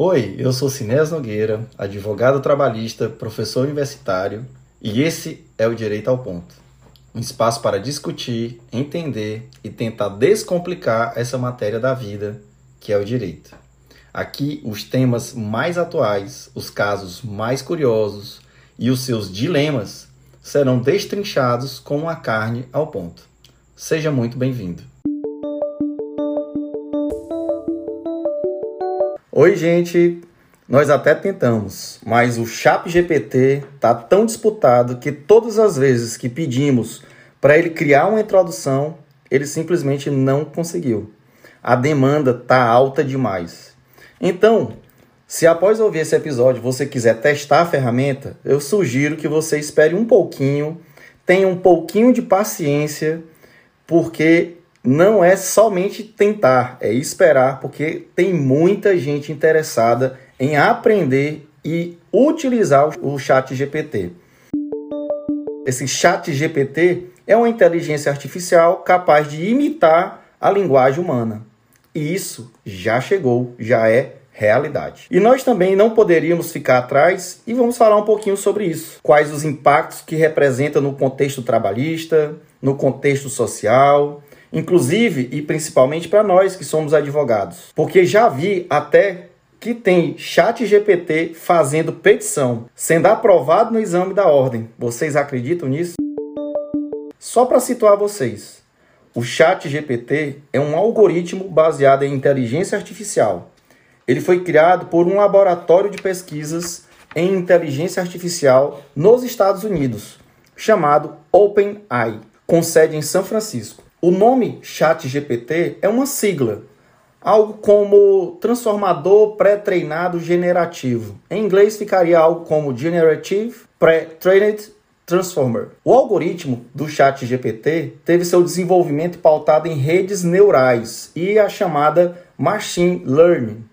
Oi, eu sou Sinés Nogueira, advogado trabalhista, professor universitário, e esse é o Direito ao Ponto. Um espaço para discutir, entender e tentar descomplicar essa matéria da vida, que é o direito. Aqui, os temas mais atuais, os casos mais curiosos e os seus dilemas serão destrinchados com a carne ao ponto. Seja muito bem-vindo. Oi, gente. Nós até tentamos, mas o Chat GPT tá tão disputado que todas as vezes que pedimos para ele criar uma introdução, ele simplesmente não conseguiu. A demanda tá alta demais. Então, se após ouvir esse episódio você quiser testar a ferramenta, eu sugiro que você espere um pouquinho, tenha um pouquinho de paciência, porque não é somente tentar, é esperar, porque tem muita gente interessada em aprender e utilizar o chat GPT. Esse chat GPT é uma inteligência artificial capaz de imitar a linguagem humana. E isso já chegou, já é realidade. E nós também não poderíamos ficar atrás e vamos falar um pouquinho sobre isso. Quais os impactos que representa no contexto trabalhista, no contexto social, inclusive e principalmente para nós que somos advogados. Porque já vi até que tem chat GPT fazendo petição, sendo aprovado no exame da ordem. Vocês acreditam nisso? Só para situar vocês, o chat GPT é um algoritmo baseado em inteligência artificial. Ele foi criado por um laboratório de pesquisas em inteligência artificial nos Estados Unidos, chamado OpenAI, com sede em São Francisco. O nome ChatGPT é uma sigla, algo como transformador pré-treinado generativo. Em inglês ficaria algo como Generative Pre-Trained Transformer. O algoritmo do ChatGPT teve seu desenvolvimento pautado em redes neurais e a chamada Machine Learning,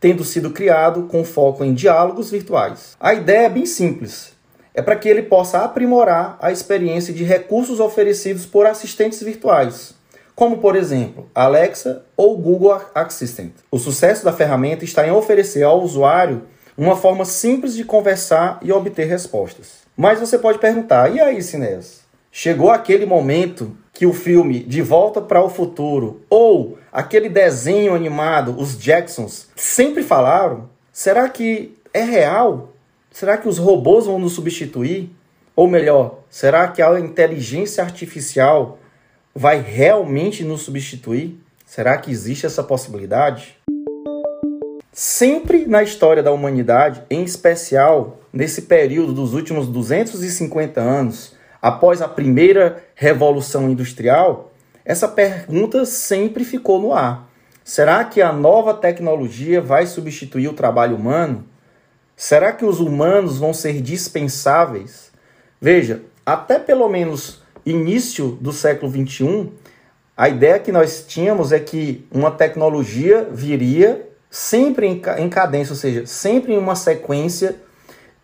tendo sido criado com foco em diálogos virtuais. A ideia é bem simples é para que ele possa aprimorar a experiência de recursos oferecidos por assistentes virtuais, como por exemplo Alexa ou Google Assistant. O sucesso da ferramenta está em oferecer ao usuário uma forma simples de conversar e obter respostas. Mas você pode perguntar: e aí, Sinés? Chegou aquele momento que o filme De Volta para o Futuro ou aquele desenho animado, os Jacksons, sempre falaram? Será que é real? Será que os robôs vão nos substituir? Ou melhor, será que a inteligência artificial vai realmente nos substituir? Será que existe essa possibilidade? Sempre na história da humanidade, em especial nesse período dos últimos 250 anos, após a primeira revolução industrial, essa pergunta sempre ficou no ar. Será que a nova tecnologia vai substituir o trabalho humano? Será que os humanos vão ser dispensáveis? Veja, até pelo menos início do século XXI, a ideia que nós tínhamos é que uma tecnologia viria sempre em cadência, ou seja, sempre em uma sequência,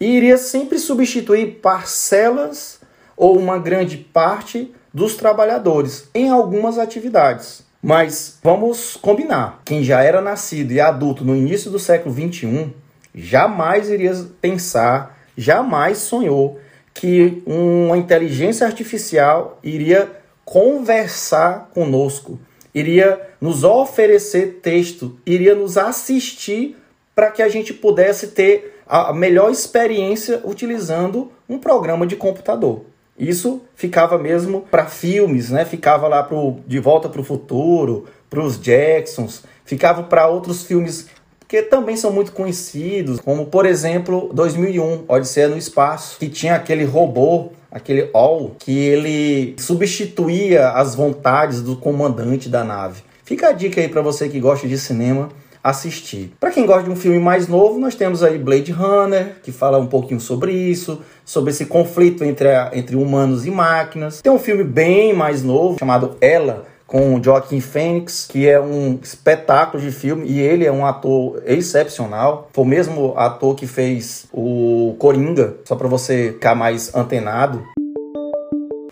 e iria sempre substituir parcelas ou uma grande parte dos trabalhadores em algumas atividades. Mas vamos combinar: quem já era nascido e adulto no início do século XXI jamais iria pensar, jamais sonhou que uma inteligência artificial iria conversar conosco, iria nos oferecer texto, iria nos assistir para que a gente pudesse ter a melhor experiência utilizando um programa de computador. Isso ficava mesmo para filmes, né? Ficava lá pro De Volta para o Futuro, para os Jacksons, ficava para outros filmes que também são muito conhecidos, como por exemplo 2001, Odisseia no Espaço, que tinha aquele robô, aquele All, que ele substituía as vontades do comandante da nave. Fica a dica aí para você que gosta de cinema assistir. Para quem gosta de um filme mais novo, nós temos aí Blade Runner, que fala um pouquinho sobre isso, sobre esse conflito entre, a, entre humanos e máquinas. Tem um filme bem mais novo chamado Ela, com Joaquim Phoenix, que é um espetáculo de filme e ele é um ator excepcional. Foi o mesmo ator que fez o Coringa, só para você ficar mais antenado.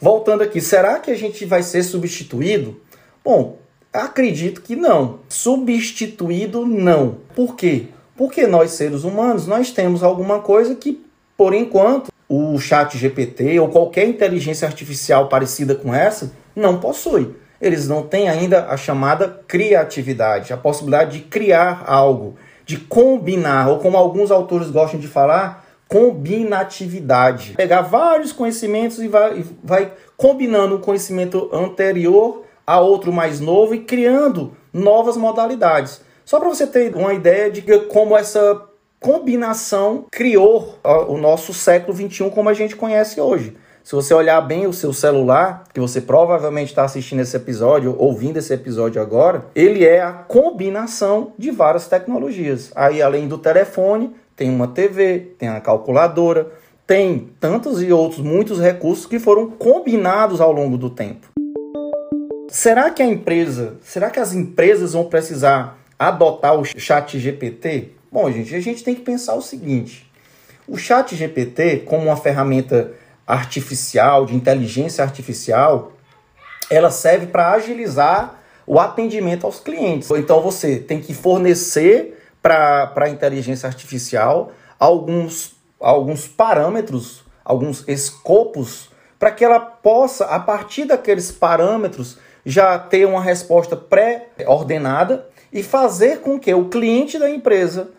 Voltando aqui, será que a gente vai ser substituído? Bom, acredito que não. Substituído não. Por quê? Porque nós, seres humanos, nós temos alguma coisa que, por enquanto, o chat GPT ou qualquer inteligência artificial parecida com essa não possui. Eles não têm ainda a chamada criatividade, a possibilidade de criar algo, de combinar, ou como alguns autores gostam de falar, combinatividade. Pegar vários conhecimentos e vai, vai combinando um conhecimento anterior a outro mais novo e criando novas modalidades. Só para você ter uma ideia de como essa combinação criou o nosso século XXI como a gente conhece hoje. Se você olhar bem o seu celular, que você provavelmente está assistindo esse episódio, ouvindo esse episódio agora, ele é a combinação de várias tecnologias. Aí, além do telefone, tem uma TV, tem a calculadora, tem tantos e outros, muitos recursos que foram combinados ao longo do tempo. Será que a empresa, será que as empresas vão precisar adotar o chat GPT? Bom, gente, a gente tem que pensar o seguinte: o chat GPT, como uma ferramenta artificial, de inteligência artificial, ela serve para agilizar o atendimento aos clientes. Então você tem que fornecer para a inteligência artificial alguns, alguns parâmetros, alguns escopos, para que ela possa, a partir daqueles parâmetros, já ter uma resposta pré-ordenada e fazer com que o cliente da empresa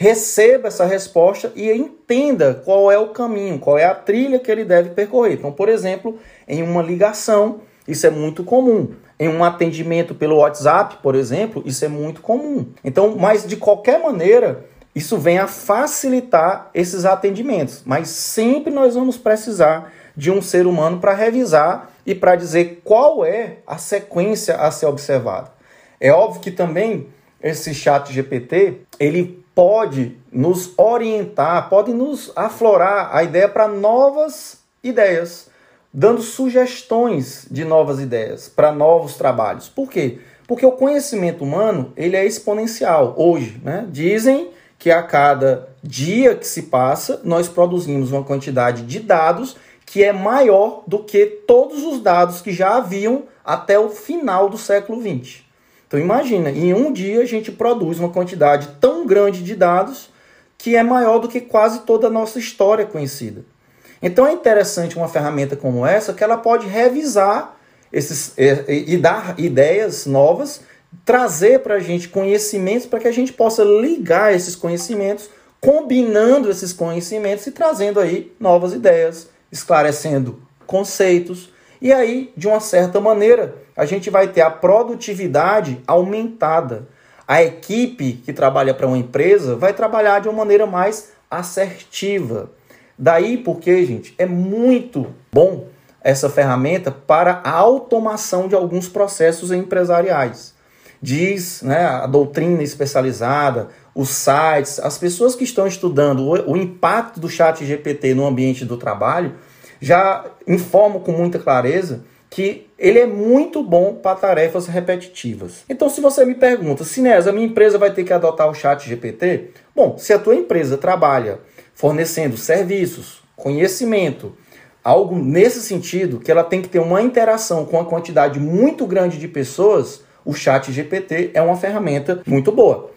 receba essa resposta e entenda qual é o caminho, qual é a trilha que ele deve percorrer. Então, por exemplo, em uma ligação, isso é muito comum. Em um atendimento pelo WhatsApp, por exemplo, isso é muito comum. Então, mas de qualquer maneira, isso vem a facilitar esses atendimentos, mas sempre nós vamos precisar de um ser humano para revisar e para dizer qual é a sequência a ser observada. É óbvio que também esse chat GPT, ele pode nos orientar, pode nos aflorar a ideia para novas ideias, dando sugestões de novas ideias para novos trabalhos. Por quê? Porque o conhecimento humano ele é exponencial hoje. Né? Dizem que a cada dia que se passa, nós produzimos uma quantidade de dados que é maior do que todos os dados que já haviam até o final do século XX. Então imagina, em um dia a gente produz uma quantidade tão grande de dados que é maior do que quase toda a nossa história conhecida. Então é interessante uma ferramenta como essa que ela pode revisar esses e, e dar ideias novas, trazer para a gente conhecimentos para que a gente possa ligar esses conhecimentos, combinando esses conhecimentos e trazendo aí novas ideias, esclarecendo conceitos, e aí, de uma certa maneira, a gente vai ter a produtividade aumentada. A equipe que trabalha para uma empresa vai trabalhar de uma maneira mais assertiva. Daí porque, gente, é muito bom essa ferramenta para a automação de alguns processos empresariais. Diz né, a doutrina especializada, os sites, as pessoas que estão estudando o, impacto do chat GPT no ambiente do trabalho já informam com muita clareza que ele é muito bom para tarefas repetitivas. Então, se você me pergunta, Sinés, a minha empresa vai ter que adotar o chat GPT? Bom, se a tua empresa trabalha fornecendo serviços, conhecimento, algo nesse sentido, que ela tem que ter uma interação com uma quantidade muito grande de pessoas, o chat GPT é uma ferramenta muito boa.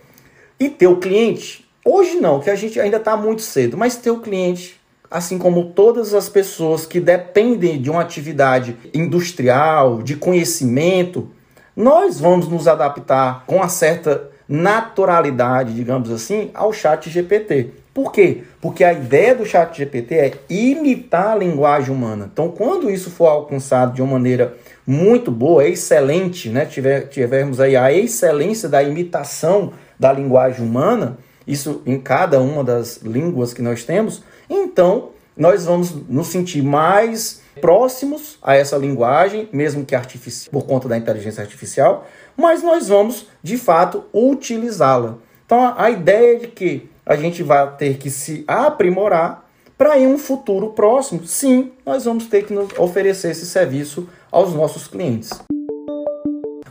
E teu cliente, hoje não, que a gente ainda está muito cedo, mas teu cliente assim como todas as pessoas que dependem de uma atividade industrial, de conhecimento, nós vamos nos adaptar com uma certa naturalidade, digamos assim, ao chat GPT. Por quê? Porque a ideia do chat GPT é imitar a linguagem humana. Então, quando isso for alcançado de uma maneira muito boa, excelente, né? Tiver, tivermos aí a excelência da imitação da linguagem humana, isso em cada uma das línguas que nós temos, então nós vamos nos sentir mais próximos a essa linguagem, mesmo que artificial, por conta da inteligência artificial, mas nós vamos de fato utilizá-la. Então a ideia é de que a gente vai ter que se aprimorar para em um futuro próximo, sim, nós vamos ter que oferecer esse serviço aos nossos clientes.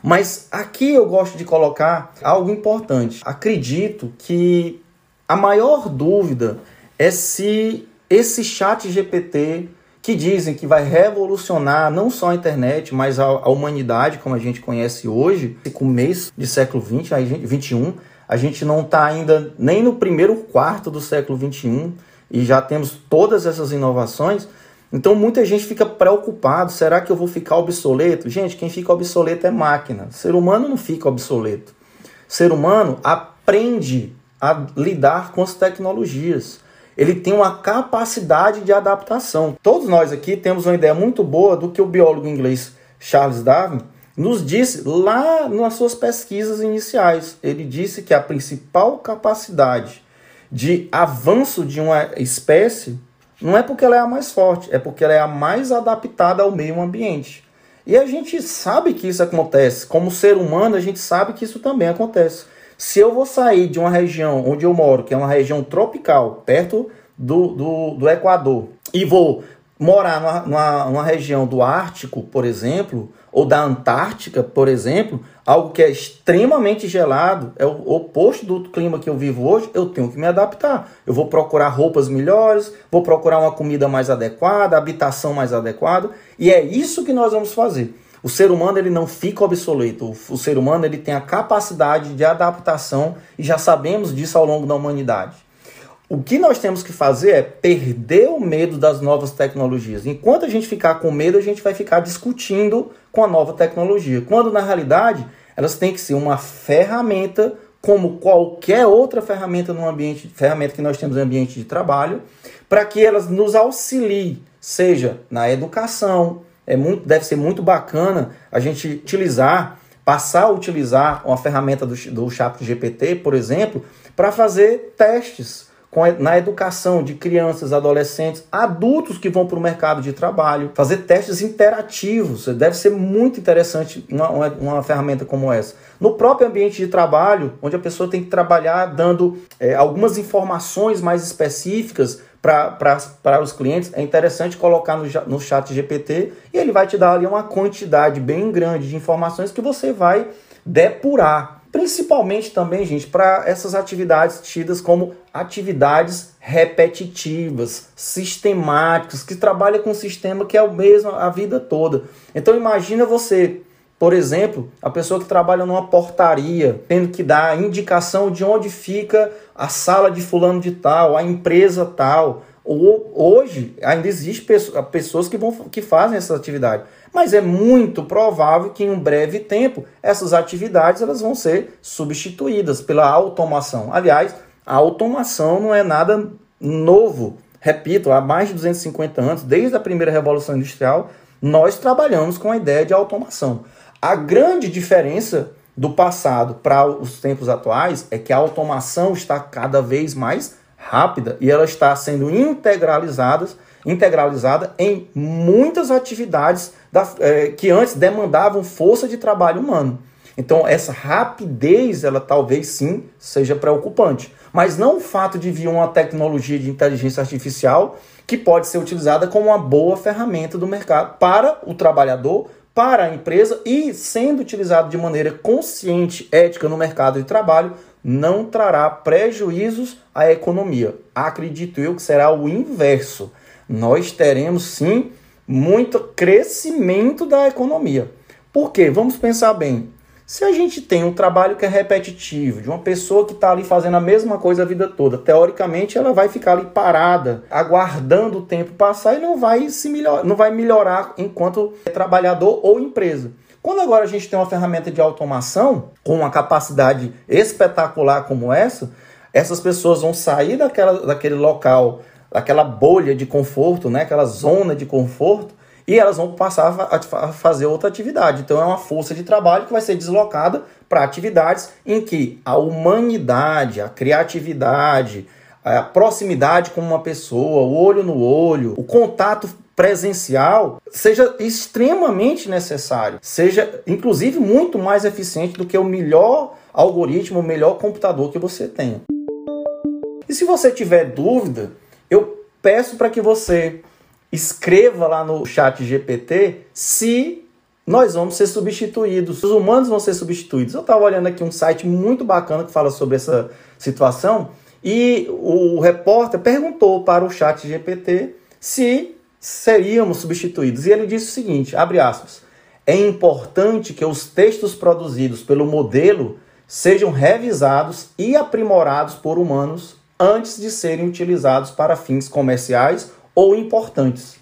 Mas aqui eu gosto de colocar algo importante. Acredito que a maior dúvida é se esse chat GPT que dizem que vai revolucionar não só a internet, mas a, a humanidade como a gente conhece hoje, com mês de século 20, 21, A gente não está ainda nem no primeiro quarto do século XXI e já temos todas essas inovações. Então muita gente fica preocupado, será que eu vou ficar obsoleto? Gente, quem fica obsoleto é máquina. Ser humano não fica obsoleto. Ser humano aprende a lidar com as tecnologias. Ele tem uma capacidade de adaptação. Todos nós aqui temos uma ideia muito boa do que o biólogo inglês Charles Darwin nos disse lá nas suas pesquisas iniciais. Ele disse que a principal capacidade de avanço de uma espécie não é porque ela é a mais forte, é porque ela é a mais adaptada ao meio ambiente. E a gente sabe que isso acontece. Como ser humano, a gente sabe que isso também acontece. Se eu vou sair de uma região onde eu moro, que é uma região tropical, perto do, do, do Equador, e vou morar numa, numa, região do Ártico, por exemplo, ou da Antártica, por exemplo, algo que é extremamente gelado, é o oposto do clima que eu vivo hoje, eu tenho que me adaptar. Eu vou procurar roupas melhores, vou procurar uma comida mais adequada, habitação mais adequada, e é isso que nós vamos fazer. O ser humano ele não fica obsoleto. O ser humano ele tem a capacidade de adaptação e já sabemos disso ao longo da humanidade. O que nós temos que fazer é perder o medo das novas tecnologias. Enquanto a gente ficar com medo, a gente vai ficar discutindo com a nova tecnologia. Quando na realidade elas têm que ser uma ferramenta como qualquer outra ferramenta no ambiente, ferramenta que nós temos no ambiente de trabalho, para que elas nos auxiliem, seja na educação, é muito, deve ser muito bacana a gente utilizar, passar a utilizar uma ferramenta do, do Chat GPT, por exemplo, para fazer testes na educação de crianças, adolescentes, adultos que vão para o mercado de trabalho, fazer testes interativos. Deve ser muito interessante uma, uma, uma, ferramenta como essa. No próprio ambiente de trabalho, onde a pessoa tem que trabalhar dando é, algumas informações mais específicas para os clientes, é interessante colocar no, no chat GPT e ele vai te dar ali uma quantidade bem grande de informações que você vai depurar. Principalmente também, gente, para essas atividades tidas como atividades repetitivas, sistemáticas, que trabalha com um sistema que é o mesmo a vida toda. Então imagina você, por exemplo, a pessoa que trabalha numa portaria, tendo que dar indicação de onde fica a sala de fulano de tal, a empresa tal. Hoje ainda existe pessoas que, vão, que fazem essa atividade. Mas é muito provável que em um breve tempo essas atividades elas vão ser substituídas pela automação. Aliás, a automação não é nada novo. Repito, há mais de 250 anos, desde a primeira revolução industrial, nós trabalhamos com a ideia de automação. A grande diferença do passado para os tempos atuais é que a automação está cada vez mais rápida e ela está sendo integralizada, integralizada em muitas atividades da, é, que antes demandavam força de trabalho humano. Então, essa rapidez, ela talvez sim seja preocupante. Mas não o fato de vir uma tecnologia de inteligência artificial que pode ser utilizada como uma boa ferramenta do mercado para o trabalhador, para a empresa e sendo utilizado de maneira consciente, ética no mercado de trabalho, não trará prejuízos à economia. Acredito eu que será o inverso. Nós teremos sim muito crescimento da economia. Por quê? Vamos pensar bem. Se a gente tem um trabalho que é repetitivo, de uma pessoa que está ali fazendo a mesma coisa a vida toda, teoricamente ela vai ficar ali parada, aguardando o tempo passar e não vai se melhor, não vai melhorar enquanto trabalhador ou empresa. Quando agora a gente tem uma ferramenta de automação com uma capacidade espetacular como essa, essas pessoas vão sair daquela, daquele local, daquela bolha de conforto, né, aquela zona de conforto, e elas vão passar a fazer outra atividade. Então é uma força de trabalho que vai ser deslocada para atividades em que a humanidade, a criatividade, a proximidade com uma pessoa, o olho no olho, o contato presencial seja extremamente necessário, seja inclusive muito mais eficiente do que o melhor algoritmo, o melhor computador que você tenha. E se você tiver dúvida, eu peço para que você escreva lá no chat GPT se nós vamos ser substituídos, os humanos vão ser substituídos. Eu estava olhando aqui um site muito bacana que fala sobre essa situação e o repórter perguntou para o chat GPT se seríamos substituídos. E ele disse o seguinte, abre aspas, é importante que os textos produzidos pelo modelo sejam revisados e aprimorados por humanos antes de serem utilizados para fins comerciais ou importantes.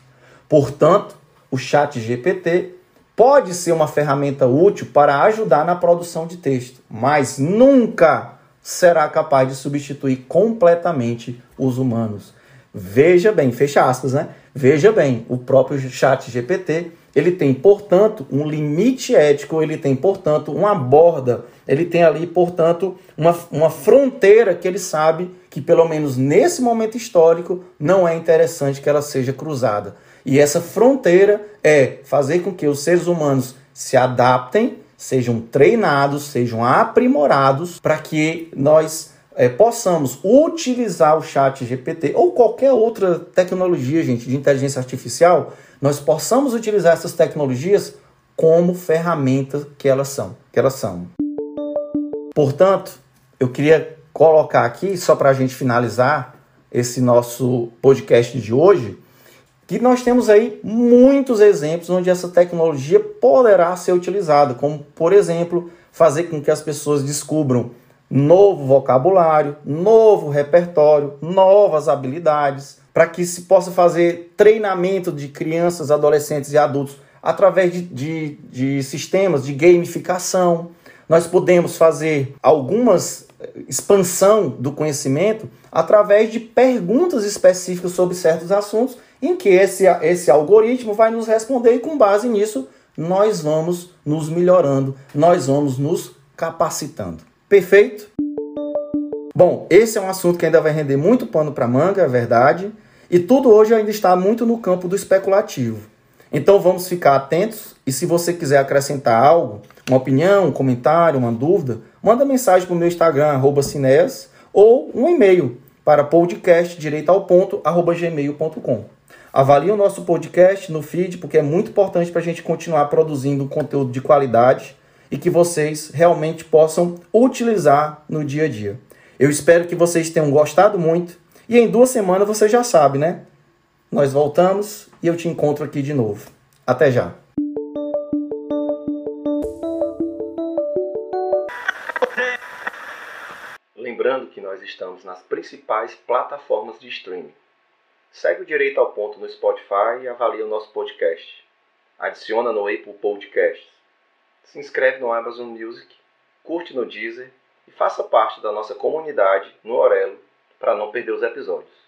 Portanto, o Chat GPT pode ser uma ferramenta útil para ajudar na produção de texto, mas nunca será capaz de substituir completamente os humanos. Veja bem, fecha aspas, né? Veja bem, o próprio Chat GPT, ele tem, portanto, um limite ético, ele tem, portanto, uma borda, ele tem ali, portanto, uma, uma fronteira que ele sabe que, pelo menos nesse momento histórico, não é interessante que ela seja cruzada. E essa fronteira é fazer com que os seres humanos se adaptem, sejam treinados, sejam aprimorados para que nós é, possamos utilizar o chat GPT ou qualquer outra tecnologia, gente, de inteligência artificial, nós possamos utilizar essas tecnologias como ferramentas que elas são, que elas são. Portanto, eu queria colocar aqui só para a gente finalizar esse nosso podcast de hoje, que nós temos aí muitos exemplos onde essa tecnologia poderá ser utilizada, como, por exemplo, fazer com que as pessoas descubram novo vocabulário, novo repertório, novas habilidades, para que se possa fazer treinamento de crianças, adolescentes e adultos através de, de, de sistemas de gamificação. Nós podemos fazer algumas eh, expansão do conhecimento através de perguntas específicas sobre certos assuntos em que esse, esse algoritmo vai nos responder e com base nisso nós vamos nos melhorando, nós vamos nos capacitando. Perfeito? Bom, esse é um assunto que ainda vai render muito pano para manga, é verdade, e tudo hoje ainda está muito no campo do especulativo. Então vamos ficar atentos e se você quiser acrescentar algo, uma opinião, um comentário, uma dúvida, manda mensagem para o meu Instagram, arroba Cineas, ou um e-mail para podcastdireitoalponto.gmail.com. Avalie o nosso podcast no feed, porque é muito importante para a gente continuar produzindo conteúdo de qualidade e que vocês realmente possam utilizar no dia a dia. Eu espero que vocês tenham gostado muito e em duas semanas você já sabe, né? Nós voltamos e eu te encontro aqui de novo. Até já! Lembrando que nós estamos nas principais plataformas de streaming Segue o Direito ao Ponto no Spotify e avalia o nosso podcast. Adiciona no Apple Podcasts. Se inscreve no Amazon Music, curte no Deezer e faça parte da nossa comunidade no Orelo para não perder os episódios.